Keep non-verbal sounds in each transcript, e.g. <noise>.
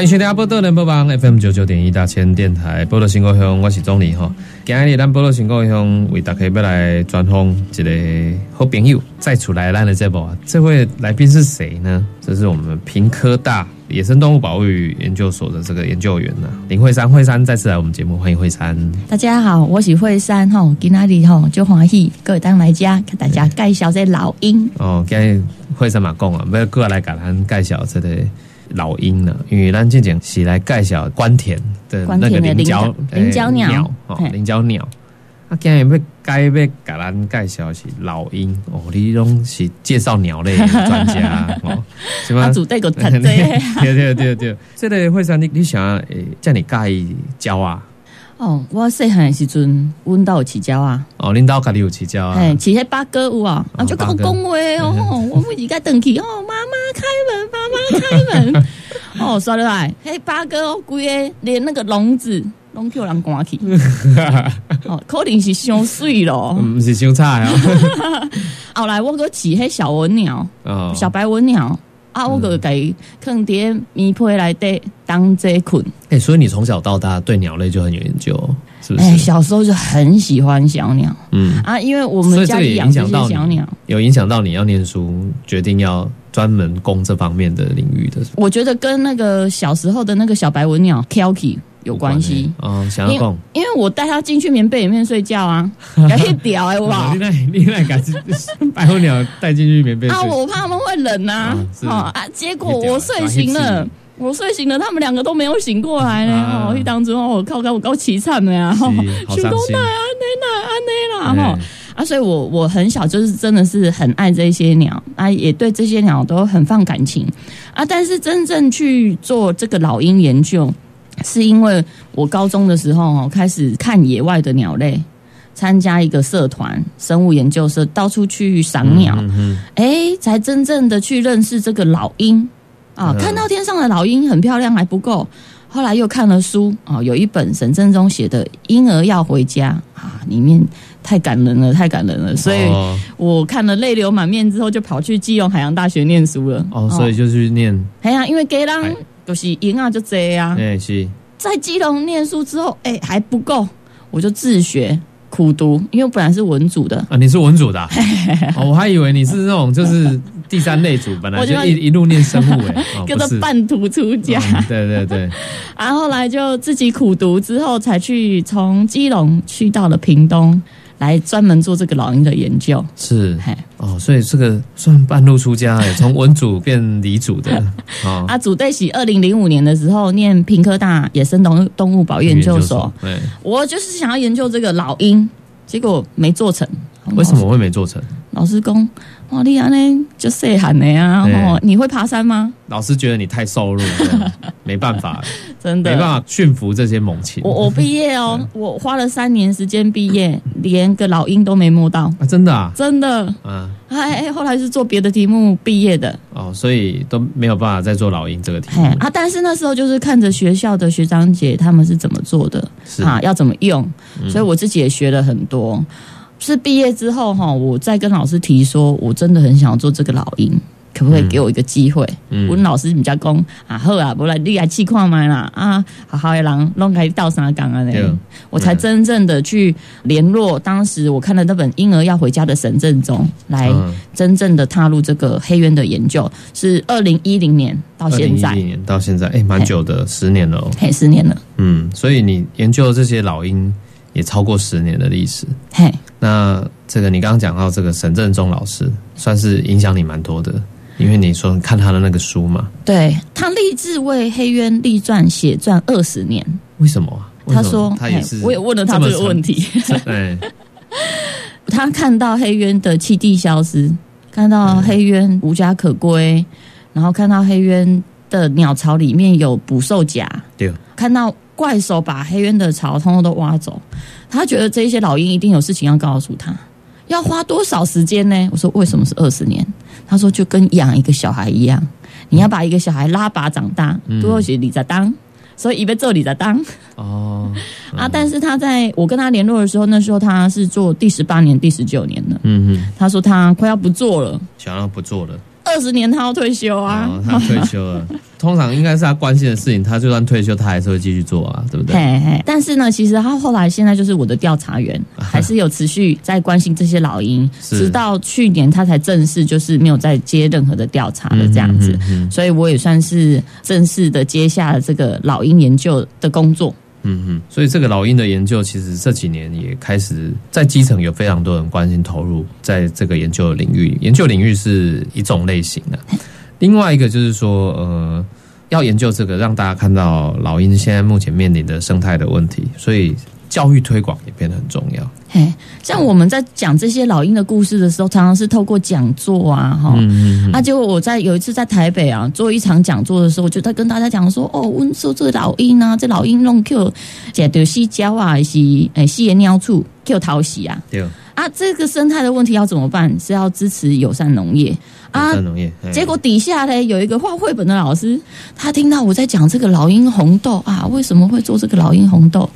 欢迎收听波多联播网 FM 九九点一大千电台波多新故乡，我是钟理哈。今日咱波多新故乡为大家要来专访一个好朋友，再出来咱的这部，这位来宾是谁呢？这是我们平科大野生动物保育研究所的这个研究员呢，林慧珊。慧珊再次来我们节目，欢迎慧珊。大家好，我是慧珊吼，今天里吼就欢喜各位当来家，给大家介绍这老鹰。哦，今日慧珊嘛讲啊，要过来给咱介绍这个。老鹰呢？因为咱之前是来介绍关田的那个菱角菱角鸟哦，菱角鸟。啊，今日要该要给咱介绍是老鹰哦，你拢是介绍鸟类专家 <laughs> 哦，什么？主带个 <laughs> 对对对对，这个会上你你想诶，叫你介意教啊？哦，我细汉的时阵，阮兜有饲鸟啊。哦，恁兜家己有饲鸟啊？嘿，饲迄八哥有啊，啊，就跟我讲话哦。我们一家等去哦，妈妈开门，妈妈开门。<laughs> 哦，刷得来，嘿，八哥规个连那个笼子拢叫人关起。<laughs> 哦，可能是伤水咯，毋是伤差啊。<laughs> 后来我搁饲迄小文鸟，小白文鸟。啊，我个给坑爹米皮来的当这捆。哎，所以你从小到大对鸟类就很有研究，是不是？哎，小时候就很喜欢小鸟。嗯啊，因为我们家里养这些小鸟，有影响到你要念书，决定要专门攻这方面的领域的。我觉得跟那个小时候的那个小白文鸟 Kelky。有关系哦，想要讲，因为我带它进去棉被里面睡觉啊，<laughs> 很屌哎，哇！你那你那敢是白候鸟带进去棉被啊？我怕他们会冷呐，啊啊！结果我睡醒了，我睡醒了，他们两个都没有醒过来呢。哦，一当中我靠，我够凄惨的呀，好伤心啊，安内啦，安内啦，哈啊！所以我我很小就是真的是很爱这些鸟啊，也对这些鸟都很放感情啊。但是真正去做这个老鹰研究。是因为我高中的时候哦，开始看野外的鸟类，参加一个社团生物研究社，到处去赏鸟，哎，才真正的去认识这个老鹰啊。看到天上的老鹰很漂亮还不够，后来又看了书啊，有一本沈振中写的《婴儿要回家》啊，里面太感人了，太感人了，所以我看了泪流满面之后，就跑去基隆海洋大学念书了。哦，所以就去念。哎呀，因为给人。就是赢啊，就这啊。哎，是。在基隆念书之后，哎，还不够，我就自学苦读，因为本来是文组的啊。你是文组的，<laughs> 我还以为你是那种就是第三类组，本来就一一路念生物，<laughs> 哎，跟着半途出家。对对对。<laughs> 然后来就自己苦读之后，才去从基隆去到了屏东。来专门做这个老鹰的研究，是，哦，所以这个算半路出家，从文组变理组的，<laughs> 啊，组队喜二零零五年的时候念平科大野生动动物保育研究所，我就是想要研究这个老鹰，结果没做成，为什么会没做成？老师公。哇，你安呢就细喊的呀！哦，你会爬山吗？老师觉得你太瘦弱，没办法，<laughs> 真的没办法驯服这些猛禽。我我毕业哦，<laughs> 我花了三年时间毕业，连个老鹰都没摸到啊！真的啊，真的。嗯，哎，后来是做别的题目毕业的哦，所以都没有办法再做老鹰这个题目啊。但是那时候就是看着学校的学长姐他们是怎么做的，啊，要怎么用，所以我自己也学了很多。是毕业之后哈，我再跟老师提说，我真的很想要做这个老鹰，可不可以给我一个机会？嗯我老师比较讲啊，好啊，不然你来去看麦啦啊，好好的人弄开到啥岗啊？我才真正的去联络当时我看了那本《婴儿要回家》的沈振中，来真正的踏入这个黑渊的研究，是二零一零年到现在，年到现在，哎，蛮久的，十年了，嘿，十年了，嗯，所以你研究这些老鹰。也超过十年的历史。嘿，那这个你刚刚讲到这个沈振中老师，算是影响你蛮多的，因为你说看他的那个书嘛。对他立志为黑渊立传写传二十年。为什么？他说他也是，我也问了他这个问题。对，<laughs> 他看到黑渊的气地消失，看到黑渊无家可归，然后看到黑渊的鸟巢里面有捕兽夹，对，看到怪手把黑渊的巢通通都挖走，他觉得这些老鹰一定有事情要告诉他，要花多少时间呢？我说为什么是二十年？他说就跟养一个小孩一样，你要把一个小孩拉拔长大，多学李在当，所以一边做李在当哦，<laughs> 啊。但是他在我跟他联络的时候，那时候他是做第十八年、第十九年了。嗯哼，他说他快要不做了，想要不做了，二十年他要退休啊。哦，他退休了。<laughs> 通常应该是他关心的事情，他就算退休，他还是会继续做啊，对不对？嘿嘿，但是呢，其实他后来现在就是我的调查员，还是有持续在关心这些老鹰，直到去年他才正式就是没有再接任何的调查了这样子，所以我也算是正式的接下了这个老鹰研究的工作。嗯嗯，所以这个老鹰的研究，其实这几年也开始在基层有非常多人关心投入在这个研究的领域。研究领域是一种类型的，<laughs> 另外一个就是说，呃，要研究这个，让大家看到老鹰现在目前面临的生态的问题，所以教育推广也变得很重要。嘿，像我们在讲这些老鹰的故事的时候，常常是透过讲座啊，哈、嗯嗯啊，结果我在有一次在台北啊做一场讲座的时候，我就在跟大家讲说，哦，我们说这个老鹰啊，这老鹰弄 Q 解的细胶啊，还是诶西野鸟处 Q 讨喜啊，对，啊，这个生态的问题要怎么办？是要支持友善农业啊。农业。结果底下呢有一个画绘本的老师，他听到我在讲这个老鹰红豆啊，为什么会做这个老鹰红豆？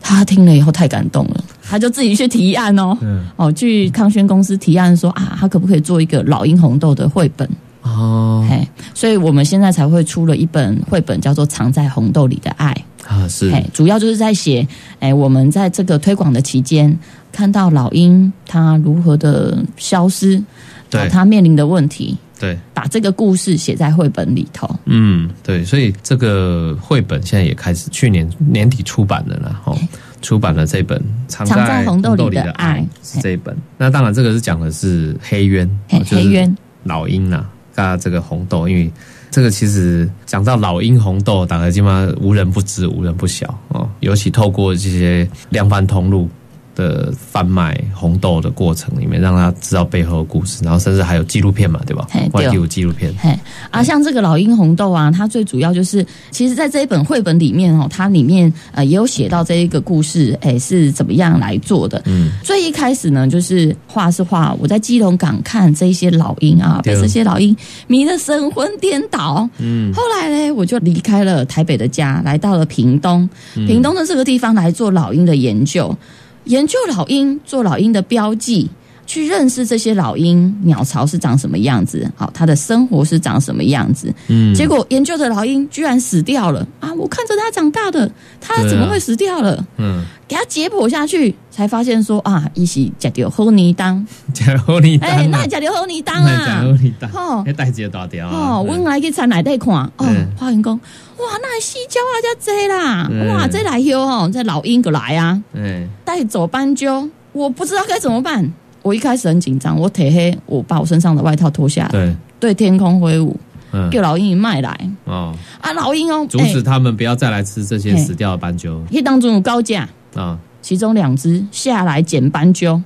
他听了以后太感动了，他就自己去提案哦，嗯。哦，去康轩公司提案说啊，他可不可以做一个老鹰红豆的绘本？哦。嘿，所以我们现在才会出了一本绘本，叫做《藏在红豆里的爱》。啊是。嘿，主要就是在写，哎，我们在这个推广的期间，看到老鹰它如何的消失，对。哦它面临的问题，对，把这个故事写在绘本里头。嗯对，所以这个绘本现在也开始，去年年底出版的了啦，哦，出版了这本《藏藏在红豆里的的爱是这一本。那当然，这个是讲的是黑鸢，黑鸢老鹰啊，啊这个红豆，因为这个其实讲到老鹰红豆，大概基本上无人不知，无人不晓哦。尤其透过这些量贩通路的贩卖红豆的过程里面，让他知道背后的故事，然后甚至还有纪录片嘛，对吧？嘿？对。外地有纪录片，嘿。啊，像这个老鹰红豆啊，它最主要就是，其实在这一本绘本里面哦，它里面呃也有写到这一个故事，哎是怎么样来做的。嗯，最一开始呢，就是画是画我在基隆港看这些老鹰啊，被对这些老鹰迷得神魂颠倒。嗯，后来呢，我就离开了台北的家，来到了屏东，屏东的这个地方来做老鹰的研究，研究老鹰，做老鹰的标记。去认识这些老鹰鸟巢是长什么样子，好，它的生活是长什么样子。嗯。结果研究的老鹰居然死掉了。啊！我看着它长大的，它怎么会死掉了？嗯，给它解剖下去，才发现说啊，一起假掉后泥当，假如你当哎，啊那假掉后泥当啊。如！你当，哦那代志大条啊，哦，阮来去田内底看，哦嗯，发现讲，哇，那西郊啊，遮济啦，嗯。哇，这来哟哦，这老鹰过来啊，哎，带走斑鸠，我不知道该怎么办。我一开始很紧张，我铁黑，我把我身上的外套脱下来，对，对天空挥舞，嗯，叫老鹰卖来。哦，啊，老鹰哦，阻止他们不要再来吃这些死掉的斑鸠。一当中有高价，啊，其中两只下来捡斑鸠，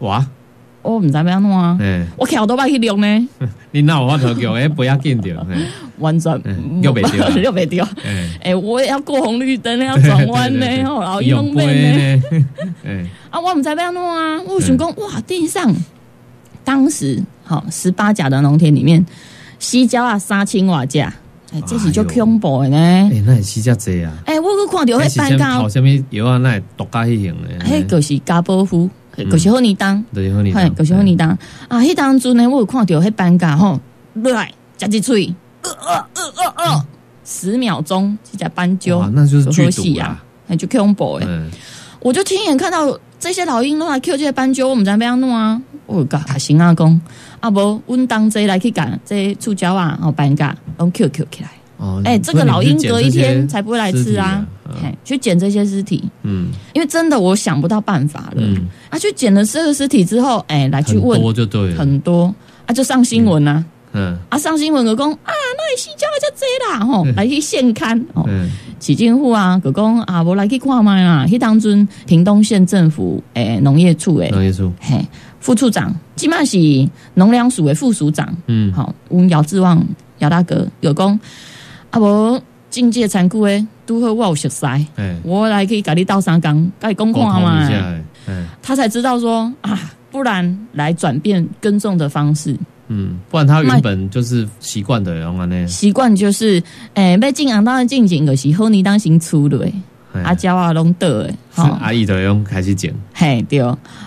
哇，我唔知要安怎啊，哎，我桥都摆去录呢，<laughs> 你那我头叫，哎，不要紧掉，哎完全嗯又不对啊又没丢。哎。哎、我也要过红绿灯，要转弯呢，<laughs> 哦，老鹰用弄背呢。哎，<laughs> 啊，我唔知要弄啊，我想讲，哇，地上当时好十八甲的农田里面，西郊啊三千瓦架，哎，这是就哎呦恐怖的呢。哎，那是遮济啊！哎、我去看到迄班高跑，什么药啊？那毒咖迄型的，迄就是加波夫，就是好尼当，就是好你嘿，就是好尼当啊。迄当中呢，我有看到迄班甲吼，落来夹一喙，呃呃呃呃呃，十秒钟，一只斑鸠哇，那就是剧好戏啊毒啊！，那就恐怖的。嗯，我就亲眼看到这些老鹰都来 Q 这些斑鸠，我们知要安弄啊？我甲阿行阿公，啊无，阮当这来去干这触礁啊，哦斑甲，拢 Q Q 起来。哦，哎、这个老鹰隔一天才不会来吃啊哎去捡这些尸体，嗯。因为真的我想不到办法了。嗯，啊，去捡了这个尸体之后，哎、来去很问多就对了，很多啊，就上新闻啊。嗯。啊，上新闻个讲啊，那是死鸟叫这啦，吼，来去现刊哦，嗯。市政府啊，个讲啊，我来去看卖啦。去当阵屏东县政府诶、农业处诶，农业处，嘿，副处长，即码是农粮署的副署长，嗯。好，阮姚志旺姚大哥有讲，啊无境界残酷诶，拄好我有熟悉，哎，我来可以甲你斗三工，甲你讲看嘛。一，下，哎哎，他才知道说啊，不然来转变耕种的方式，嗯，不然他原本就是习惯的然后呢，习惯就是诶，要进行当然进前就是好你当先出的，哎啊，鸟啊拢倒诶，是阿姨就用开始剪，嘿对，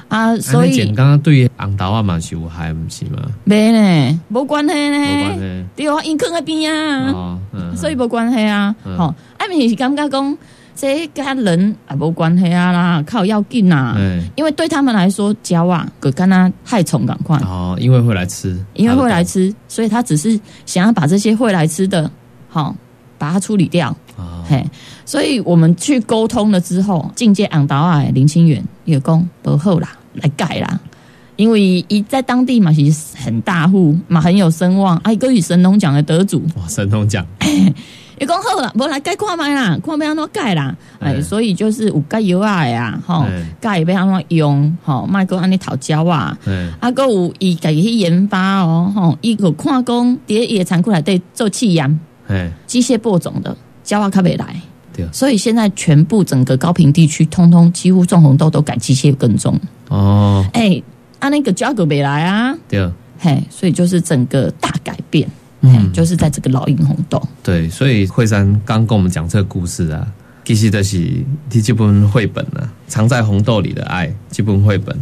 啊，所安尼剪以刚刚对红豆啊嘛是有害，不是吗？没呢，无关系呢，系，对啊，因坑喺边啊。哦，嗯，所以无关系啊，嗯。吼、啊，咪是感觉讲，这跟人也无关系啊啦，靠要紧啊，哎，因为对他们来说，鸟啊，个跟他害虫赶快，哦，因为会来吃，因为会来吃，所以他只是想要把这些会来吃的，好、把它处理掉，哦，嘿，所以我们去沟通了之后，境界昂达啊，林清远也讲不好啦，来改啦。因为一在当地嘛，其实很大户嘛，很有声望，啊，一个与神农奖的得主，哇，神农奖，<laughs> 伊讲好啦，无来改看卖啦，看要安怎改啦，哎，嗯所以就是有改药啊的啊，吼嗯，改要安怎用，吼，莫个安尼讨教啊，哎，啊，个有伊家己去研发哦，吼，伊有看讲伫伊残酷内底做气盐、哎，机械播种的，胶啊较袂来，对所以现在全部整个高平地区，通通几乎种红豆都改机械耕种，哦，哎，啊那个价格没来啊，对，嘿，所以就是整个大改变，嗯，嗯，就是在这个老鹰红豆，对，所以惠山刚跟我们讲这个故事啊，其实就是第这本绘本啊，藏在红豆里的爱这本绘本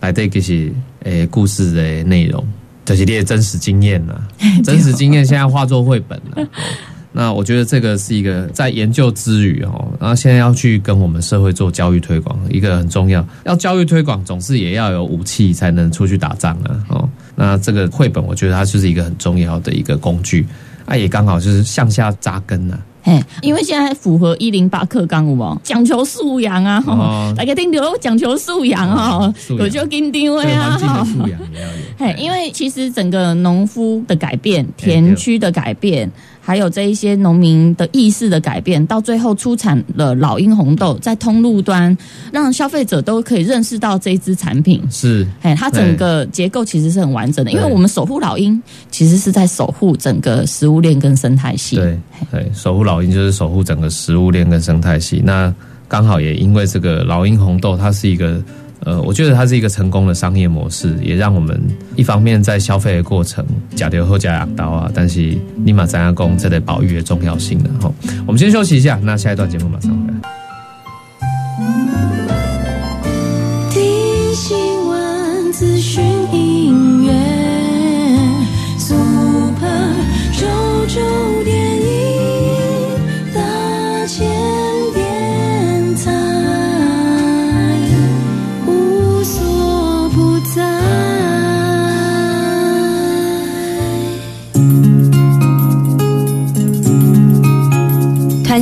来对，其实诶故事的内容，就是你的真实经验啊，<laughs> 真实经验现在化作绘本了、哦那我觉得这个是一个在研究之余哦，然后现在要去跟我们社会做教育推广，一个很重要。要教育推广，总是也要有武器才能出去打仗啊。哦，那这个绘本，我觉得它就是一个很重要的一个工具。啊，也刚好就是向下扎根啊。嘿，因为现在符合一零八课纲有无？讲求素养啊，大家听到讲求素养哈哦，素养有就紧张啊，素养也要有。嘿，因为其实整个农夫的改变、田区的改变，还有这一些农民的意识的改变，到最后出产了老鹰红豆，在通路端让消费者都可以认识到这一支产品。是哎，它整个结构其实是很完整的，因为我们守护老鹰，其实是在守护整个食物链跟生态系。对对，守护老鹰就是守护整个食物链跟生态系。那刚好也因为这个老鹰红豆，它是一个呃，我觉得它是一个成功的商业模式，也让我们一方面在消费的过程假流后假养刀啊，但是立马咱亚公这得保育的重要性的哈。我们先休息一下，那下一段节目马上回来。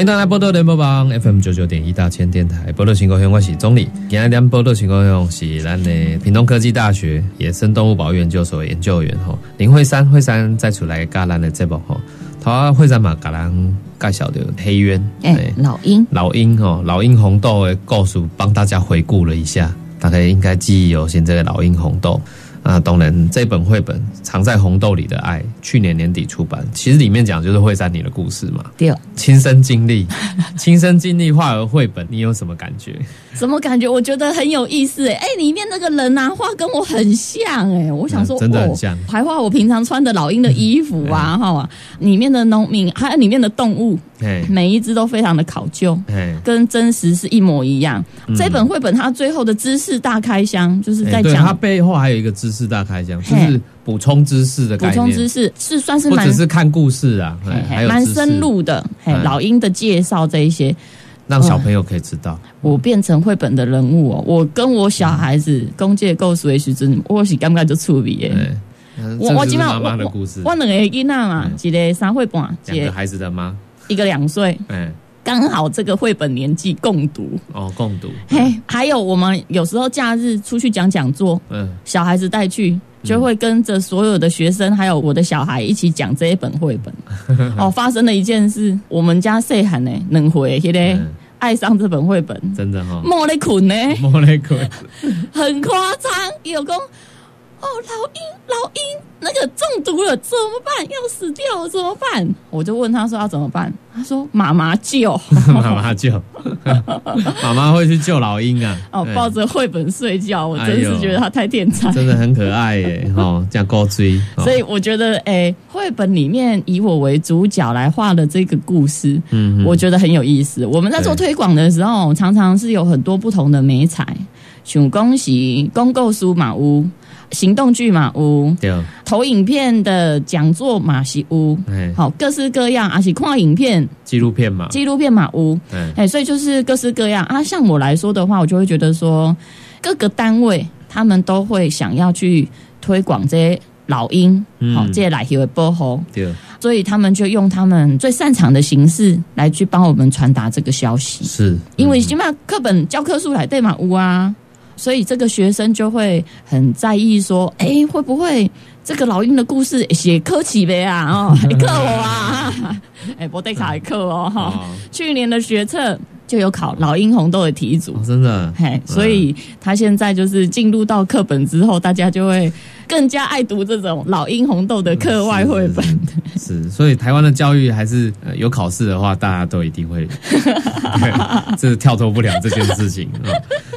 欢迎大家来波多联播网 FM 九九点一大千电台，波多情况乡，我是总理。今天咱波多情况乡是咱的屏东科技大学野生动物保育研究所研究员吼林慧珊，慧珊再出来教咱的节目吼，他慧珊嘛，甲咱介绍的黑鸢，哎、对老鹰，老鹰哦，老鹰红豆的故事，帮大家回顾了一下，大概应该记忆犹新。这个老鹰红豆啊，当然这本绘本《藏在红豆里的爱》，去年年底出版，其实里面讲就是惠山你的故事嘛，对，亲身经历，亲身经历画而绘本，你有什么感觉？什么感觉？我觉得很有意思哎、哎、里面那个人呐、画跟我很像哎、我想说，嗯真的很像哦，还画我平常穿的老鹰的衣服啊，哈、里面的农民还有里面的动物，嘿，每一只都非常的考究。嘿，跟真实是一模一样。这本绘本它最后的知识大开箱，就是在哎对，它背后还有一个知识大开箱，就嘿是补充知识的补概念，充知识，是算是不蛮只是看故事啊，还有蛮深，入的。嘿，嗯老鹰的介绍这一些，让小朋友可以知道。我变成绘本的人物哦。我跟我小孩子公介构思的时阵，我是感觉就触鼻耶。我我今晚就是妈妈的故事，我两个囡仔嘛，嗯一个三岁半，一个两个孩子的妈，一个两岁，嗯，刚好这个绘本年纪共读。哦，共读，嘿，还有我们有时候假日出去讲讲座，嗯，小孩子带去，就会跟着所有的学生还有我的小孩一起讲这一本绘本。<laughs> 哦，发生了一件事，我们家细汉呢，能回迄个嗯爱上这本绘本，真的哈，莫咧困呢，<laughs> 莫雷克，很夸张，有公。哦，老鹰，老鹰，那个中毒了怎么办？要死掉了怎么办？我就问他说要怎么办？他说妈妈救，妈妈救，<laughs> <laughs> 妈妈会去救老鹰啊，哦，抱着绘本睡觉，我真是觉得他太天才。真的很可爱耶，<laughs> 哦，这样高追，哦所以我觉得，诶、绘本里面以我为主角来画的这个故事，嗯，我觉得很有意思。我们在做推广的时候，常常是有很多不同的美彩，像恭喜公购书马屋、行动剧马屋、对，投影片的讲座马西屋，哎，好各式各样，而且看影片、纪录片嘛，纪录片马屋，哎，哎，所以就是各式各样啊。像我来说的话，我就会觉得说，各个单位他们都会想要去推广这些老鹰，嗯。好、这些来的保护，对，所以他们就用他们最擅长的形式来去帮我们传达这个消息。是，因为嗯起码课本教科书来对嘛无啊，所以这个学生就会很在意说，哎，会不会这个老鹰的故事写科起呗啊？哦，<laughs> 还课我啊，<laughs> 哎，不得卡课哦哈。哦，去年的学测就有考老鹰红豆的题组哦，真的，嘿，所以他现在就是进入到课本之后，大家就会更加爱读这种老鹰红豆的课外绘本。是，所以台湾的教育还是、呃、有考试的话，大家都一定会，<laughs> 对这是跳脱不了这件事情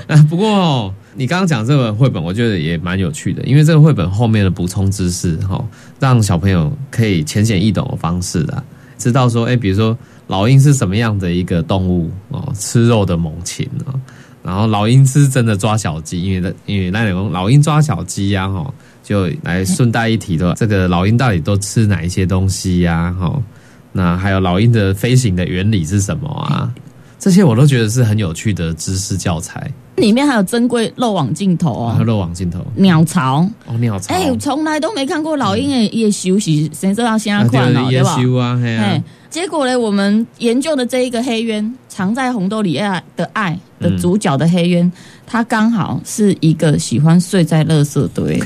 啊 <laughs> 不过、哦、你刚刚讲这本绘本，我觉得也蛮有趣的，因为这个绘本后面的补充知识哈、让小朋友可以浅显易懂的方式啦，知道说，哎，比如说老鹰是什么样的一个动物哦，吃肉的猛禽哦。然后老鹰是真的抓小鸡，因为因为那种老鹰抓小鸡呀、哈，就来顺带一提的，这个老鹰到底都吃哪一些东西呀、哈，那还有老鹰的飞行的原理是什么啊？这些我都觉得是很有趣的知识教材。里面还有珍贵漏网镜头还有哦，漏网镜头。鸟巢。哦，鸟巢，哎，从来都没看过老鹰的夜休息，谁知道现在啊看哦，对也对吧？修啊，嘿啊。哎，，结果呢，我们研究的这一个黑鸢，藏在红豆里爱的爱的主角的黑鸢，它刚好是一个喜欢睡在垃圾堆，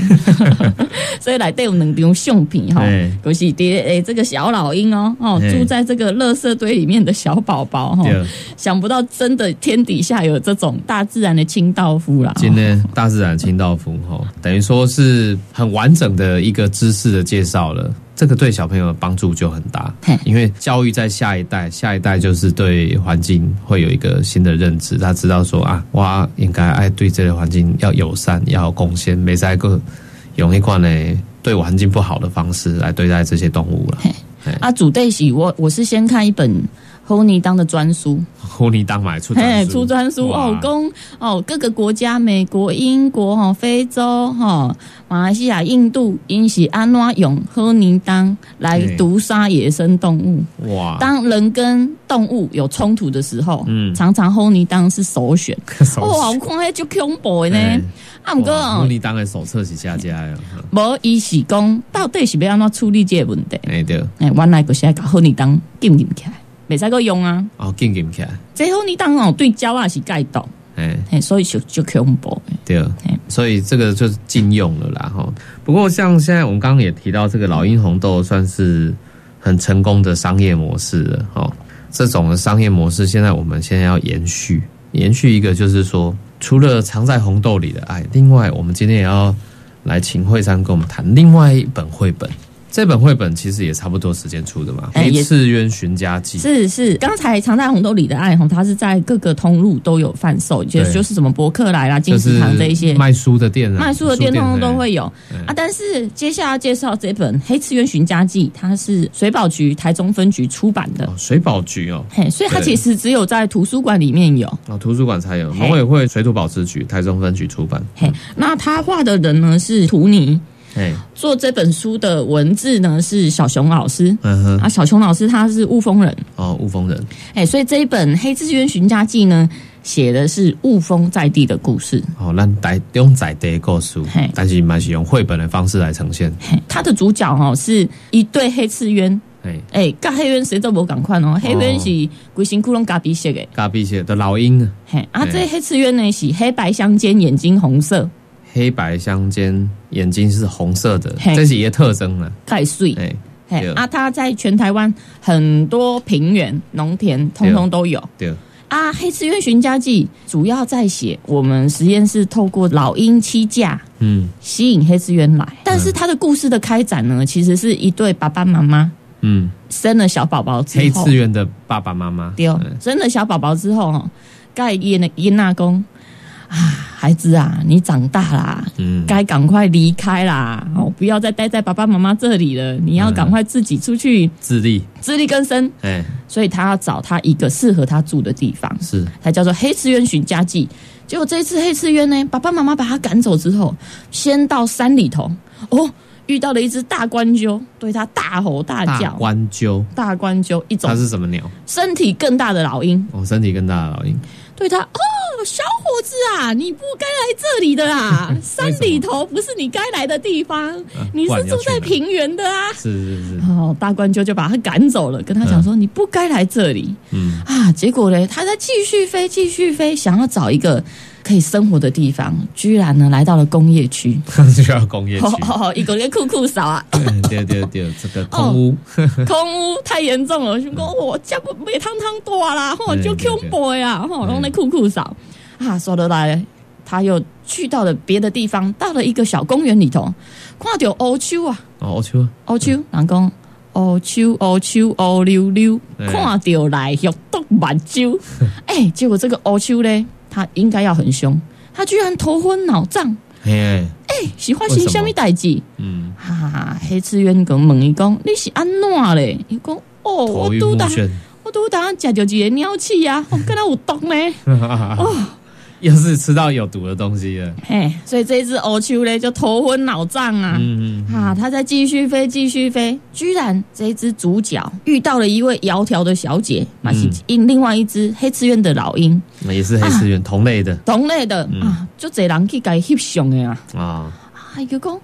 <laughs> 所以来对我们用相片哈哎，就是爹诶这个小老鹰哦哦哎住在这个垃圾堆里面的小宝宝哈，想不到真的天底下有这种大自然的清道夫啦。今天大自然清道夫哈，等于说是很完整的一个知识的介绍了。这个对小朋友的帮助就很大嘿，因为教育在下一代，下一代就是对环境会有一个新的认知，他知道说啊，哇应该爱对这个环境要友善，要有贡献，没在个用一款呢对环境不好的方式来对待这些动物了。啊，主对喜我我是先看一本 Honey 当的专书，狐狸当买出嘿，专书。出专书哦，公哦，各个国家，美国、英国、哈、非洲、哈、马来西亚、印度，因是安怎用喝泥当来毒杀野生动物。哇，当人跟动物有冲突的时候，嗯。常常喝泥当是首选。<laughs> 手哦，我看迄就恐怖呢。哎。啊，毋过哇狐哦，狸当的手册是下家呀，无伊是讲到底是要安怎处理这个问题？哎对，哎，原来就是要甲喝泥当禁禁起来，袂使个用啊。哦，紧紧起来，这喝泥当哦，对鸟啊是盖到，哎。嘿，所以就就恐怖的。对嘿，所以这个就是禁用了啦哈。不过像现在我们刚刚也提到，这个老鹰红豆算是很成功的商业模式了哈。这种的商业模式，现在我们现在要延续，延续一个就是说，除了藏在红豆里的爱，另外我们今天也要来请惠山跟我们谈另外一本绘本。这本绘本其实也差不多时间出的嘛，《黑哎也刺鸢寻家记》。是是，刚才藏在红豆里的爱红，它是在各个通路都有贩售，就对。就是什么博客来啦、金就是石堂这一些。卖书的店啊，卖书的店，通通都哎会有。啊。但是接下来介绍这本《黑次元寻家记》，它是水保局台中分局出版的。哦，，水保局哦，嘿，所以它其实只有在图书馆里面有。哦，图书馆才有，嘿。农委会水土保持局台中分局出版。嘿，那他画的人呢是图尼，哎，做这本书的文字呢是小熊老师。嗯哼，啊，小熊老师他是雾峰人，哦，雾峰人，哎，所以这一本《黑刺鸢寻家记》呢，写的是雾峰在地的故事。哦，咱在用在地的故事嘿，但是嘛是用绘本的方式来呈现。嘿，它的主角哦是一对黑刺鸢，哎，哎，跟黑鸢谁都无赶快哦，黑鸢是规身窟窿咖啡色的，咖啡色的老鹰。啊，嘿，啊，这黑刺鸢呢是黑白相间，眼睛红色，黑白相间，眼睛是红色的，嘿。这是一个特征了。太碎。哎，对，啊，它在全台湾很多平原、农田，通通都有。对，啊，《黑刺鸢寻家记》主要在写我们实验室透过老鹰栖架嗯。吸引黑刺鸢来，但是它的故事的开展呢，其实是一对爸爸妈妈嗯，生了小宝宝之后，黑刺鸢的爸爸妈妈，对生了小宝宝之后哦，盖耶那耶纳公啊，孩子啊，你长大啦，嗯，该赶快离开啦，哦，不要再待在爸爸妈妈这里了，你要赶快自己出去自立，自力更生。哎，所以他要找他一个适合他住的地方，是，才叫做黑刺鸢寻家记。结果这一次黑刺鸢呢，爸爸妈妈把他赶走之后，先到山里头，哦，遇到了一只大冠鸠，对他大吼大大叫。冠鸠，大冠鸠一种它是什么鸟？身体更大的老鹰，哦，身体更大的老鹰，对他哦，小伙子啊，你不该来这里的啊，<laughs> 山里头不是你该来的地方，你是住在平原的啊。是是是，哦，大冠鸠就把他赶走了，跟他讲说、你不该来这里。嗯，啊。结果呢，他在继续飞，继续飞，想要找一个可以生活的地方，居然呢来到了工业区。<laughs> 需要工业区。一个人酷酷扫啊，对对对，这个空屋，<laughs> 空屋太严重了，想讲我家不被汤汤大啦，吼就对对。Q boy 啊，吼嗯。拢在酷酷扫。啊，说得来，他又去到了别的地方，到了一个小公园里头，看到欧秋啊，哦，我去，乌秋，人讲乌秋乌秋乌溜溜，对。看到来欲毒满洲，<laughs> 哎，结果这个乌秋呢，他应该要很凶，他居然头昏脑胀，嘿，是发生什么代志？嗯，哈哈、黑刺鸢讲问伊讲你是安怎嘞？伊讲哦，我拄当，我拄当食着一个鸟气啊，哦，敢若有毒呢？哦，又是吃到有毒的东西了，嘿，所以这一只欧丘嘞就头昏脑胀啊。嗯嗯，啊，它在继续飞，继续飞，居然这一只主角遇到了一位窈窕的小姐，马是另另外一只黑刺鸢的老鹰，也是黑刺鸢同类的。同类的、嗯。啊，就这人去给翕相的啊。啊，啊，一个讲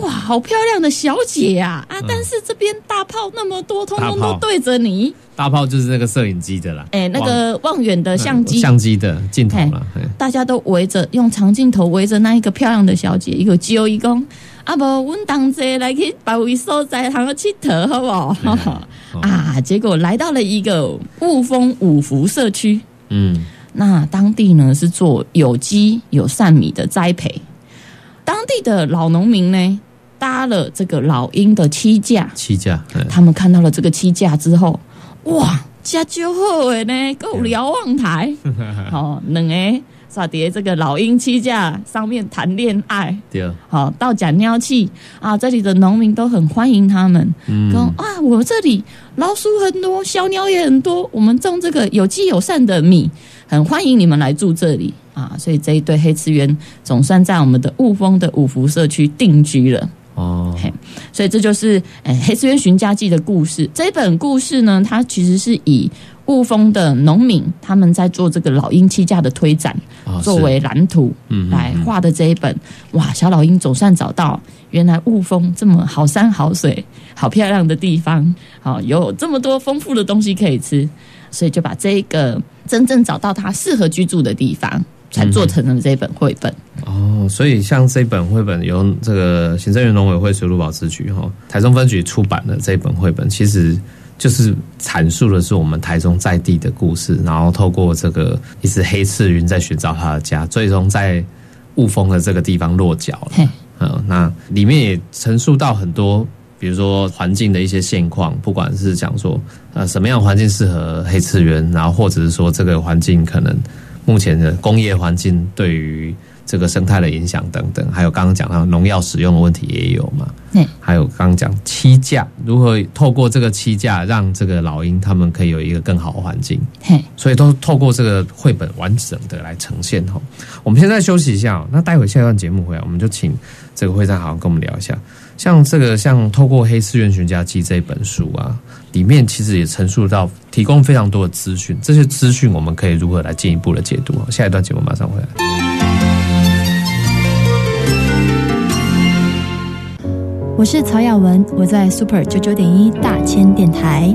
哇，好漂亮的小姐呀、啊！啊，但是这边大炮那么多，通通都对着你。大炮就是那个摄影机的啦，哎、那个望远的相机，相机的镜头啦，嘿。大家都围着用长镜头围着那一个漂亮的小姐，一个揪一讲，啊不，阮同齐来去别位所在，通去佚佗，好不 <laughs> 啊，结果来到了一个雾峰五福社区，嗯，那当地呢是做有机有善米的栽培，当地的老农民呢搭了这个老鹰的栖架，栖架，他们看到了这个栖架之后，哇，家就好的呢，够瞭望台，哦，<laughs> 两个撒伫这个老鹰栖架上面谈恋爱，对，好、到讲鸟气。啊，这里的农民都很欢迎他们，嗯。说啊，我这里老鼠很多，小鸟也很多，我们种这个有机友善的米，很欢迎你们来住这里啊。所以这一对黑刺鸢总算在我们的雾峰的五福社区定居了。哦，嘿所以这就是诶、黑刺鸢寻家记的故事。这本故事呢，它其实是以雾峰的农民他们在做这个老鹰栖架的推展，哦作为蓝图嗯嗯来画的这一本。哇，小老鹰总算找到，原来雾峰这么好山好水、好漂亮的地方，好有这么多丰富的东西可以吃，所以就把这个真正找到它适合居住的地方，才做成了这本绘本。哦，所以像这本绘本由这个行政院农委会水陆保持局哈台中分局出版的这本绘本，其实就是阐述的是我们台中在地的故事，然后透过这个一只黑翅云在寻找它的家，最终在雾峰的这个地方落脚了。嘿，嗯，那里面也陈述到很多，比如说环境的一些现况，不管是讲说呃什么样的环境适合黑翅鸢，然后或者是说这个环境可能目前的工业环境对于这个生态的影响等等，还有刚刚讲到农药使用的问题也有嘛。嗯，还有刚刚讲栖架，如何透过这个栖架让这个老鹰他们可以有一个更好的环境，嘿，所以都透过这个绘本完整的来呈现哈。我们现在休息一下，那待会下一段节目回来，我们就请这个会长好好跟我们聊一下，像这个像透过《黑次元寻家记》这本书啊，里面其实也陈述到提供非常多的资讯，这些资讯我们可以如何来进一步的解读？下一段节目马上回来。我是曹雅文，我在 Super 九九点一大千电台。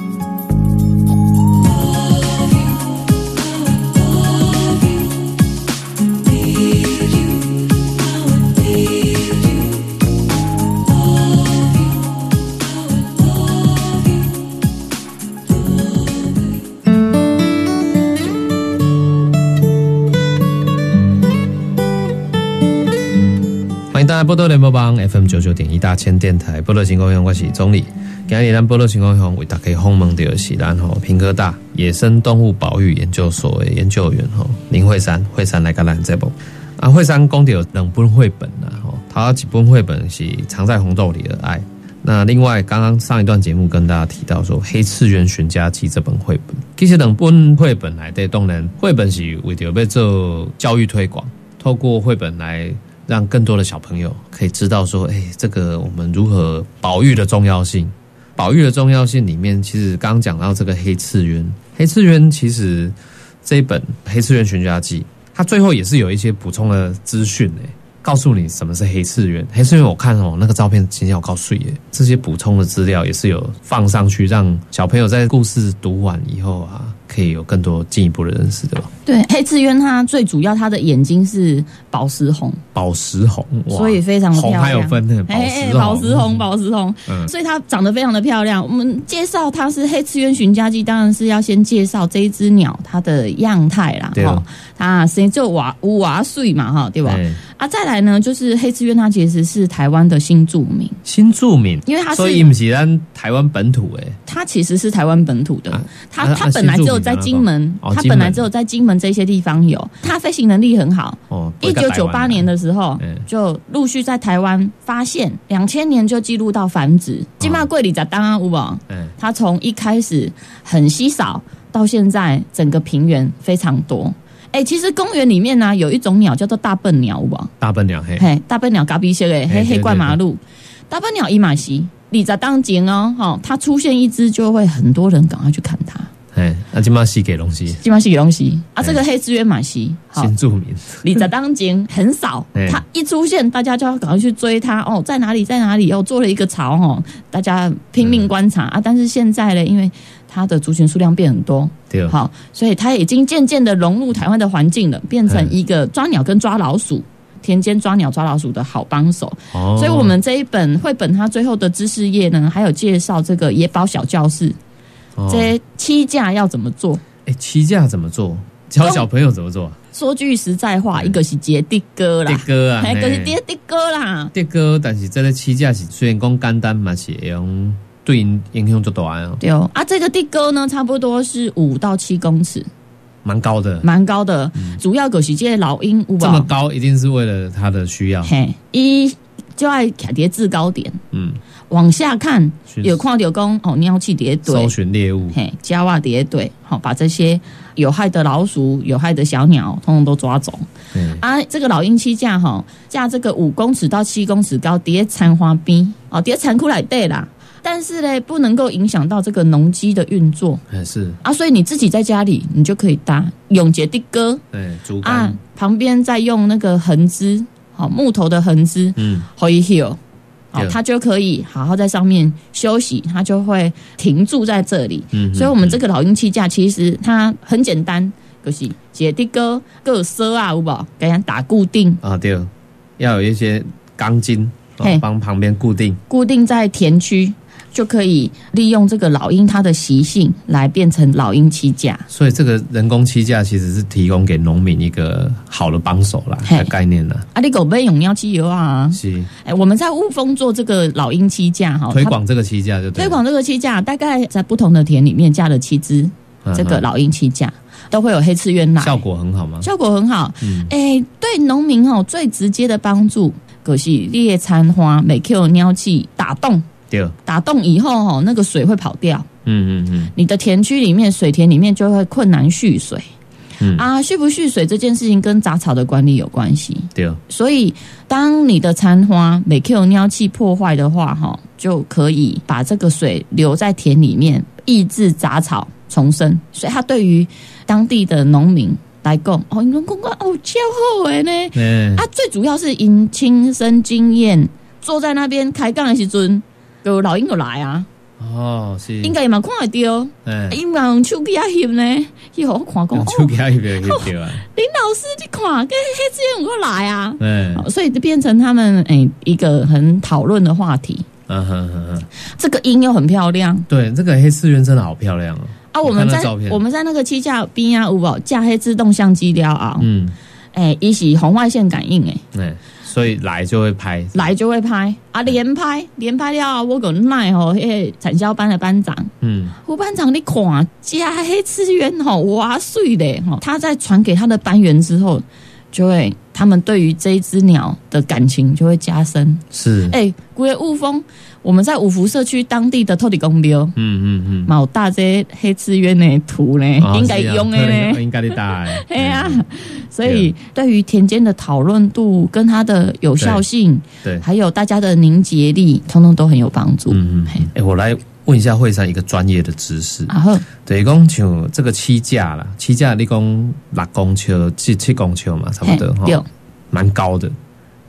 波多联播帮 FM 九九点一大千电台波多情况乡，我是总理。今日咱波多情况乡为大家访问到的是咱吼平科大野生动物保育研究所的研究员吼林慧珊，慧珊来跟咱这部啊，慧珊讲到两本绘本啦吼，他几本绘本是藏在红豆里的爱。那另外，刚刚上一段节目跟大家提到说，《黑次元寻家记》这本绘本，其实两本绘本来的，动人绘本是为了要做教育推广，透过绘本来让更多的小朋友可以知道说，哎，这个我们如何保育的重要性。保育的重要性里面，其实刚刚讲到这个黑次元，黑次元其实这一本《黑次元寻家记》，它最后也是有一些补充的资讯诶。告诉你什么是黑次元？黑次元我看哦，那个照片今天我告诉耶，这些补充的资料也是有放上去，让小朋友在故事读完以后啊，可以有更多进一步的认识，对吧？对，黑刺鸢它最主要它的眼睛是宝石红，宝石红，所以非常的漂亮。红还有分那个宝嘿石嘿宝石红，宝石红，嗯所以它长得非常的漂亮。我们介绍它是黑刺鸢寻家记，当然是要先介绍这一只鸟它的样态啦，对哦哈，它生就娃五娃岁嘛，哈，对吧？哎啊，再来呢，就是黑刺鸢它其实是台湾的新住民，新住民，因为它是所以不是咱台湾本土诶，它其实是台湾本土的，啊它啊它本来只有在金门，它本来只有在金门这些地方有，它飞行能力很好。哦，一九九八年的时候嗯，就陆续在台湾发现，两千年就记录到繁殖。金马桂里在当然有无？嗯，它从一开始很稀少，到现在整个平原非常多。哎、其实公园里面呢、有一种鸟叫做大笨鸟，有无？大笨鸟嘿，嘿，大笨鸟嘎比些嘞，嘿对黑黑冠麻鹿，大笨鸟伊马西，你在当前哦，哈，它出现一只就会很多人赶快去看它，嘿，那金马西给东西，基本上是个东西。啊。这个黑资源马西，好，新住民，你在当前 <laughs> 很少，它一出现，大家就要赶快去追它哦，在哪里，在哪里？哦，做了一个巢哦，大家拼命观察、啊。但是现在呢，因为它的族群数量变很多，对，好，所以它已经渐渐的融入台湾的环境了，变成一个抓鸟跟抓老鼠。田间抓鸟、抓老鼠的好帮手，哦所以我们这一本绘本它最后的知识页呢，还有介绍这个野保小教室，哦这些栖架要怎么做。哎，七架怎么做？教小朋友怎么做？说句实在话，一个是接地哥啦，地哥啊，一个是嘿接地哥啦，地 <laughs> 哥，但是这个七架是虽然讲简单嘛，是用对因影响就大哦，对哦。啊，这个地哥呢，差不多是五到七公尺，蛮高的。蛮高的。主要就是这些老鹰，这么高，一定是为了它的需要。嘿，一就爱卡叠制高点。嗯，往下看，有看到讲哦，鸟去叠搜对，寻猎物，嘿，加瓦叠对，好、把这些有害的老鼠、有害的小鸟，通通都抓走。嗯，啊，这个老鹰栖架哈，架这个五公尺到七公尺高，叠残花边哦，叠残窟来对啦。但是呢，不能够影响到这个农机的运作。哎是，啊，所以你自己在家里，你就可以搭永杰的哥，对竹啊竿，，旁边再用那个横枝，好、木头的横枝，嗯，可以哦对，它就可以好好在上面休息，它就会停住在这里。嗯所以，我们这个老鹰气架其实它很简单，就是姐的哥各色啊，有无？给人打固定，啊对，要有一些钢筋哦帮旁边固定，固定在田区，就可以利用这个老鹰它的习性来变成老鹰栖架。所以这个人工栖架其实是提供给农民一个好的帮手啦的概念啦，啊，你狗被用尿机油啊！是哎，我们在雾峰做这个老鹰栖架哈，推广这个栖架就推广这个栖架，大概在不同的田里面架了七只这个老鹰栖架，都会有黑刺鸢来，效果很好吗？效果很好。嗯哎、对农民哦最直接的帮助，可是猎餐花每 Q 鸟气打洞，对，打洞以后哈，那个水会跑掉，嗯嗯嗯。你的田区里面水田里面就会困难蓄水。嗯。啊，蓄不蓄水这件事情跟杂草的管理有关系，对，所以当你的餐花每 Q 尿气破坏的话，哈，就可以把这个水留在田里面，抑制杂草重生。所以它对于当地的农民来讲，哦，你们公公哦，超好的呢。嗯。啊，最主要是因亲身经验，坐在那边开杠的时阵，有老鹰有来啊，哦是，应该也嘛看会到，哎，因为用手机啊翕呢，伊互我看讲，手机一边翕到啊，林老师你看，跟黑资源有过来啊。哎，好所以就变成他们诶、一个很讨论的话题。嗯哼哼哼，这个鹰又很漂亮。对，这个黑刺鸢真的好漂亮哦，啊！我我们在我们在那个七架边啊，有无架黑自动相机了啊？嗯，诶、伊是红外线感应诶、哎，所以来就会拍，来就会拍。啊，连拍连拍了啊，我个奈吼，迄个产销班的班长，嗯，胡班长你看，加黑资源吼，哇碎嘞吼，他在传给他的班员之后，就会他们对于这一只鸟的感情就会加深。是，哎、古月雾峰，我们在五福社区当地的透底公庙，嗯嗯嗯，毛大这黑刺鸢的图呢，哦应该用的。应该的大哎，<laughs> 哎呀，所以对于田间的讨论度跟它的有效性，对，还有大家的凝结力，通通都很有帮助。嗯嗯。嘿，哎，我来问一下惠山一个专业的知识，然后对，讲像这个七架啦，七架你讲六公尺、七七公尺嘛，差不多哈，蛮高的。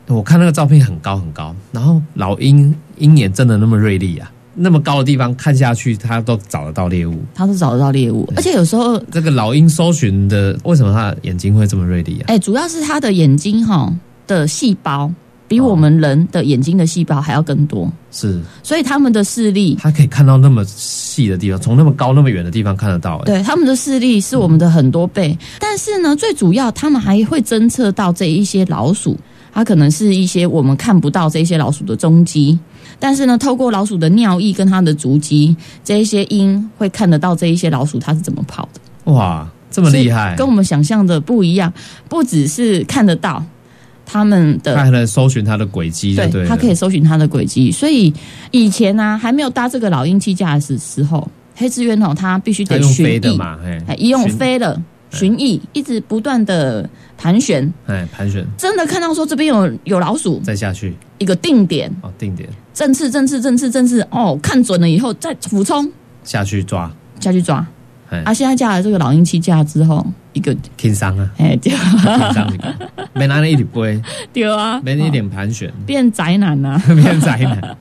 我看那个照片很高很高，然后老鹰鹰眼真的那么锐利啊？那么高的地方看下去，它都找得到猎物。它是找得到猎物，而且有时候，这个老鹰搜寻的，为什么它的眼睛会这么锐利啊？哎、主要是它的眼睛哈的细胞比哦我们人的眼睛的细胞还要更多，是所以他们的视力他可以看到那么细的地方，从那么高那么远的地方看得到、哎，对，他们的视力是我们的很多倍。但是呢，最主要他们还会侦测到这一些老鼠，它可能是一些我们看不到这一些老鼠的踪迹。但是呢，透过老鼠的尿液跟它的足迹，这一些鹰会看得到这一些老鼠它是怎么跑的，哇，这么厉害！跟我们想象的不一样。不只是看得到他们的他还能搜寻他的轨迹，就对了，它可以搜寻他的轨迹。所以以前呢、还没有搭这个老鹰气架的时时候，黑志渊哦，它必须得巡弋，飞的嘛，哎哎，一用巡飞了巡弋，一直不断的盘旋，哎，盘旋。真的看到说这边有有老鼠，再下去。一个定点，哦，定点。正刺正刺正刺正刺，哦，看准了以后再俯冲。下去抓，下去抓。哎，啊，现在架了这个老鹰栖架之后，一个轻伤啊，哎丢轻松没拿那一点飞，丢啊，没那一点盘旋，变宅男呐、啊。<laughs> 变宅男。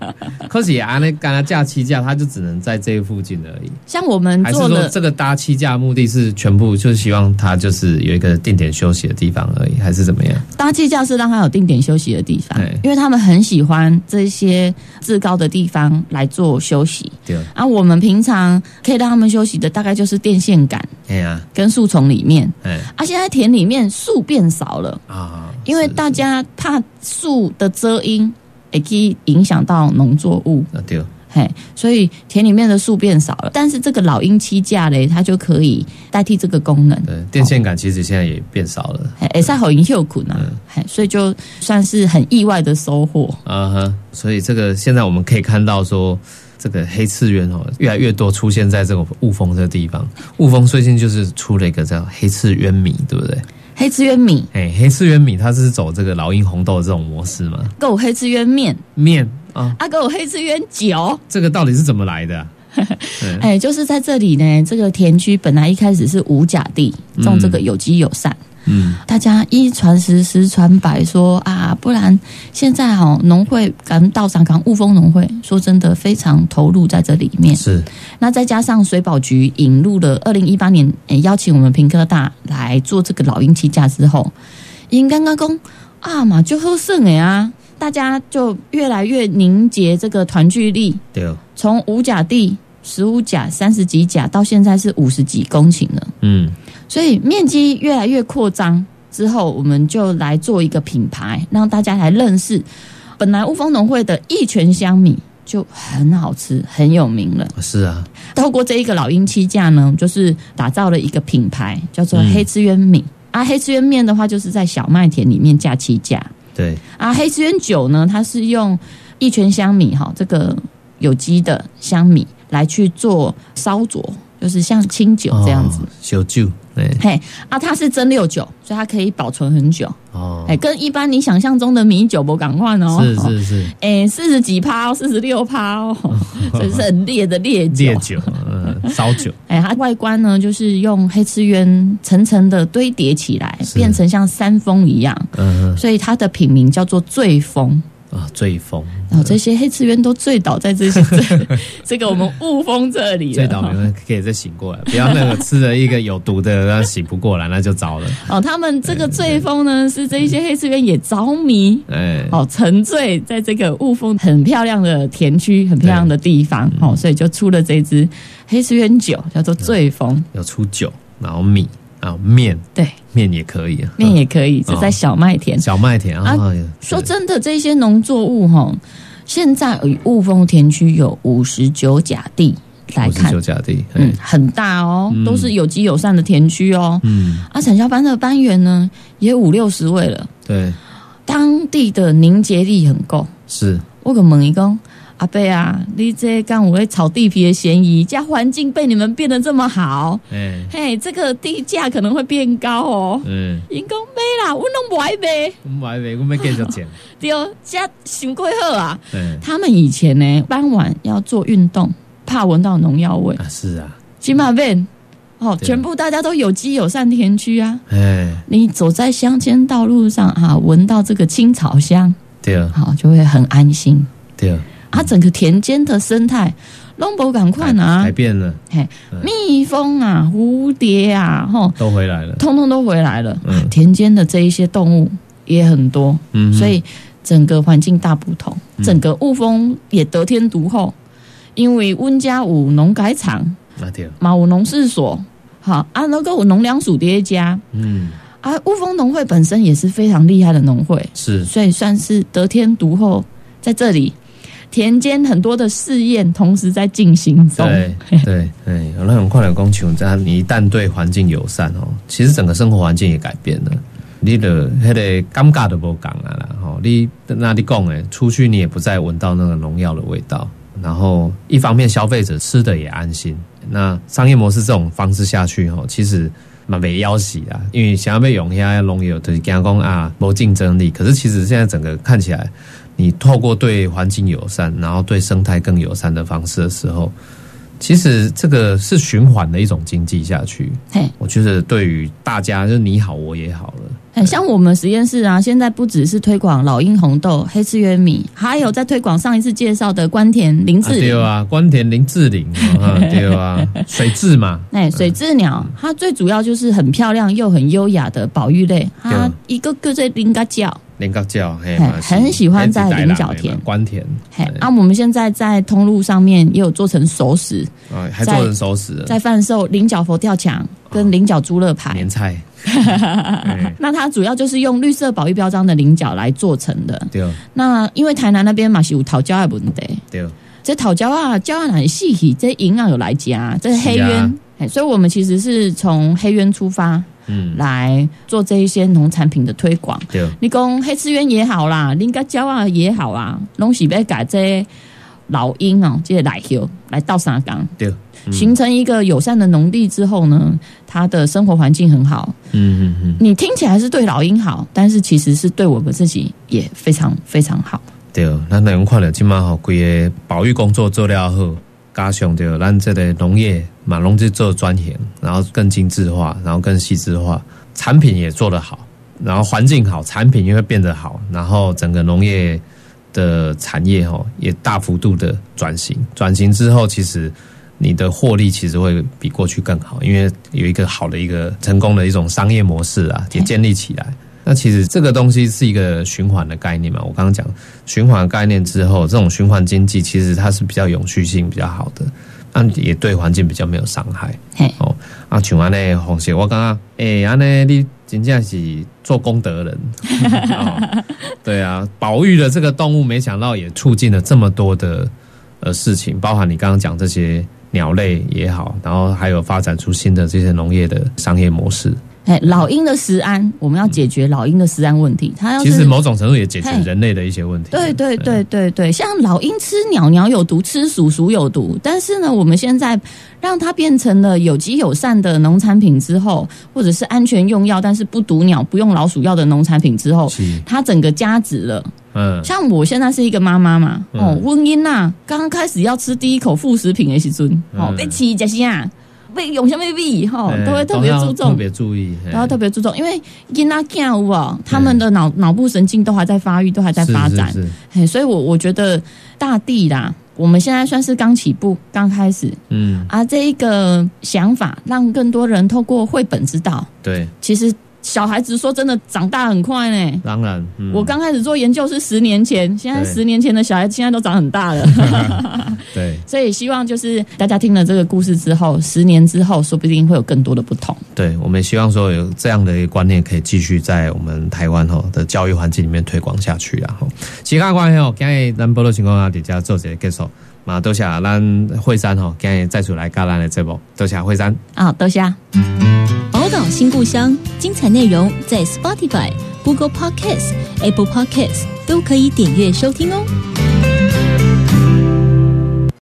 可是啊，那刚刚架七架，他就只能在这附近而已。像我们还是说这个搭七架目的是全部就是希望他就是有一个定点休息的地方而已，还是怎么样？搭气架是让他有定点休息的地方对，因为他们很喜欢这些至高的地方来做休息。对，啊，我们平常可以让他们休息的，大概就是电线杆哎呀，跟树丛里面。哎。啊，现在田里面树变少了，啊，因为大家怕树的遮阴，也可以影响到农作物，啊对，嘿，所以田里面的树变少了，但是这个老鹰栖架嘞，它就可以代替这个功能。对，电线杆其实现在也变少了。嘿，哎，赛好营秀苦呢，嘿，所以就算是很意外的收获。啊哈，所以这个现在我们可以看到说。这个黑刺鸢哦，越来越多出现在这个雾峰这个地方。雾峰最近就是出了一个叫黑刺鸢米，对不对？黑刺鸢米，哎，黑刺鸢米它是走这个老鹰红豆这种模式嘛？够黑刺鸢面面啊，啊，够黑刺鸢酒，这个到底是怎么来的、啊？<laughs> 哎，就是在这里呢。这个田区本来一开始是无甲地，种这个有机友善。嗯，大家一传十，十传百，说啊，不然现在哈农会跟道长港雾峰农会，说真的非常投入在这里面。是，那再加上水保局引入了二零一八年、诶邀请我们平科大来做这个老鹰起架之后，因刚刚讲啊嘛就喝剩哎啊，大家就越来越凝结这个团聚力，对。哦，从五甲地十五甲、三十几甲到现在是五十几公顷了。嗯，所以面积越来越扩张之后，我们就来做一个品牌，让大家来认识。本来雾峰农会的一泉香米就很好吃，很有名了。是啊，透过这一个老鹰七架呢，就是打造了一个品牌，叫做嗯黑吃渊米。啊，黑吃渊面的话，就是在小麦田里面架栖架。对，啊，黑吃渊酒呢，它是用一泉香米哈，这个有机的香米来去做烧灼，就是像清酒这样子。哦，小酒，哎，嘿，啊，它是蒸馏酒，所以它可以保存很久。哦哎，，跟一般你想象中的米酒不赶快哦。是是是，哎，四十几趴哦，四十六趴哦，<laughs> 这是很烈的烈酒。烈酒，嗯，烧酒，<laughs> 哎，它外观呢，就是用黑刺鸢层层的堆叠起来，是变成像山峰一样，嗯所以它的品名叫做醉峰。啊，醉风，然后这些黑刺鸢都醉倒在这些这 <laughs> <laughs> 这个我们雾峰这里了。醉倒霉了可以再醒过来，不要那个吃了一个有毒的，然后醒不过来，那就糟了。哦，他们这个醉风呢，是这一些黑刺鸢也着迷，哎，哦，沉醉在这个雾峰很漂亮的田区、很漂亮的地方，哦，所以就出了这支黑刺鸢酒，叫做醉风。有出酒，然后米啊面对，面也可以啊，面也可以，这在小麦田。小麦田啊，说真的，这些农作物哈，现在以雾峰田区有五十九甲地来看。五十九，甲地，嗯嗯，很大哦，嗯。都是有机友善的田区哦。嗯，啊，产销班的班员呢也五六十位了，对，当地的凝结力很够。是。我个问伊讲，阿伯啊，你这刚我会炒地皮的嫌疑，家环境被你们变得这么好，哎，嘿，这个地价可能会变高哦。嗯，因讲买啦，我弄不爱买，我们还没，我们继续讲，<laughs> 对，家想过好啊。对他们以前呢，傍晚要做运动，怕闻到农药味，啊，是啊，起码变哦，全部大家都有机友善田区啊。哎，你走在乡间道路上啊，闻到这个青草香，对。啊，好就会很安心。对。啊，啊，整个田间的生态，拢无赶快啊改，变了，嘿嗯，蜜蜂啊、蝴蝶啊，吼，都回来了，通通都回来了。嗯。啊田间的这一些动物也很多，嗯，所以整个环境大不同，嗯。整个雾峰也得天独厚，因为温家五农改场，啊对，嘛有农事所，好啊，那个有农粮署叠加嗯，啊，雾峰农会本身也是非常厉害的农会，是，所以算是得天独厚，在这里田间很多的试验同时在进行中。对对对，有那种快乐工球，这样你一旦对环境友善哦，其实整个生活环境也改变了。你的那个尴尬都不讲啊啦，吼，你那你讲诶，出去你也不再闻到那个农药的味道，然后一方面消费者吃的也安心。那商业模式这种方式下去吼，其实嘛没要死啊，因为想要被用下农药，就是讲讲啊没竞争力。可是其实现在整个看起来，你透过对环境友善，然后对生态更友善的方式的时候，其实这个是循环的一种经济下去。嘿，我觉得对于大家，就是你好我也好了。很像我们实验室啊，现在不只是推广老鹰红豆、黑刺鸢米，还有在推广上一次介绍的关田林啊志玲。对啊，关田林志玲啊，对啊，<laughs> 水蛭嘛，哎，水雉鸟，它最主要就是很漂亮又很优雅的保育类，它一个个在林嘎叫，林高教，嘿，很喜欢在菱角田。关田，嘿，啊，我们现在在通路上面也有做成熟食，啊，还做成熟食了，在贩售菱角佛跳墙跟菱角猪肋排。年菜，<laughs> 哎那它主要就是用绿色保育标章的菱角来做成的。对。那因为台南那边嘛是有桃胶的问题，对，这桃胶啊，胶啊很细细，这营养有来加，这黑是啊。鸢，哎所以我们其实是从黑鸢出发嗯，来做这一些农产品的推广。对，你讲黑刺鸢也好啦，林家椒啊也好啊，拢是要改这老鹰哦，这些来球来到沙港，对，嗯形成一个友善的农地之后呢，它的生活环境很好。嗯嗯嗯，你听起来是对老鹰好，但是其实是对我们自己也非常非常好。对，咱能看了即马吼，规个保育工作做了好，加上着咱这个农业嘛，拢去做转型，然后更精致化，然后更细致化，产品也做得好，然后环境好，产品也会变得好，然后整个农业的产业吼也大幅度的转型，转型之后，其实你的获利其实会比过去更好，因为有一个好的一个成功的一种商业模式啊，也建立起来。那其实这个东西是一个循环的概念嘛，我刚刚讲循环概念之后，这种循环经济其实它是比较永续性比较好的，那也对环境比较没有伤害。嘿，哦，啊，像安尼红姐，我刚刚，诶、安尼你真正是做功德人、<laughs> 哦。对啊，保育了这个动物，没想到也促进了这么多的呃事情，包含你刚刚讲这些鸟类也好，然后还有发展出新的这些农业的商业模式。哎，老鹰的食安，我们要解决老鹰的食安问题。它要其实某种程度也解决人类的一些问题。对对对对对，像老鹰吃鸟，鸟有毒；吃鼠，鼠有毒。但是呢，我们现在让它变成了有机友善的农产品之后，或者是安全用药，但是不毒鸟、不用老鼠药的农产品之后，它整个加值了。嗯，像我现在是一个妈妈嘛，嗯哦，温英娜，刚刚开始要吃第一口副食品的时阵，哦，嗯被吃这些啊，被用什么币，哈，哎都会特别注重。特。别注意，都要特别注重，因为囡仔囝有无，他们的脑脑部神经都还在发育，都还在发展，嘿，所以我我觉得大地啦，我们现在算是刚起步，刚开始。嗯，啊，这一个想法让更多人透过绘本知道，对，其实小孩子说真的长大很快呢。当然，嗯我刚开始做研究是十年前，现在十年前的小孩现在都长很大了，<laughs> 对 <laughs> 所以希望就是大家听了这个故事之后，十年之后说不定会有更多的不同。对，我们也希望说有这样的一个观念可以继续在我们台湾吼的教育环境里面推广下去啊。吼，其他关系吼，今日咱波多情况下，底下做一个结束。嘛，多谢咱惠山吼，今日再出来教咱的节目，多谢惠山。啊，多谢。宝岛新故乡，精彩内容在 Spotify、Google Podcasts、Apple Podcasts 都可以点阅收听哦。